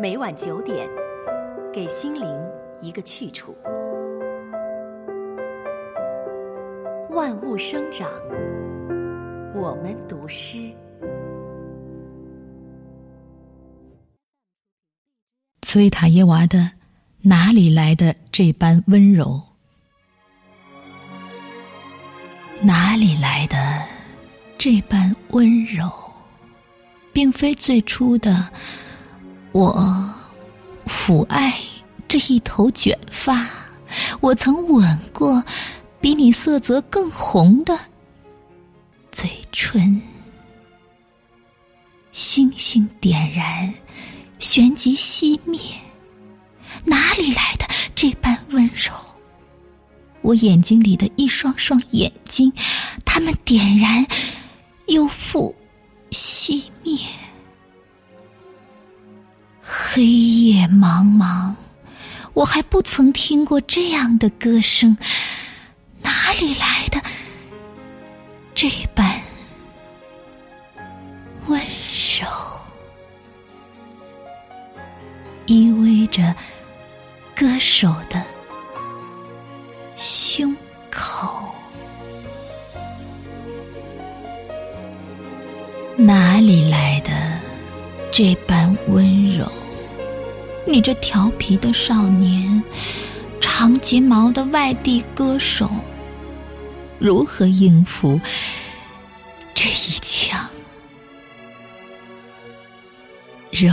每晚九点，给心灵一个去处。万物生长，我们读诗。茨维塔耶娃的哪里来的这般温柔？哪里来的这般温柔？并非最初的我抚爱这一头卷发，我曾吻过比你色泽更红的嘴唇。星星点燃，旋即熄灭，哪里来的这般温柔？我眼睛里的一双双眼睛，它们点燃又复。熄灭，黑夜茫茫，我还不曾听过这样的歌声，哪里来的这般温柔？依偎着歌手的胸口。哪里来的这般温柔？你这调皮的少年，长睫毛的外地歌手，如何应付这一腔柔？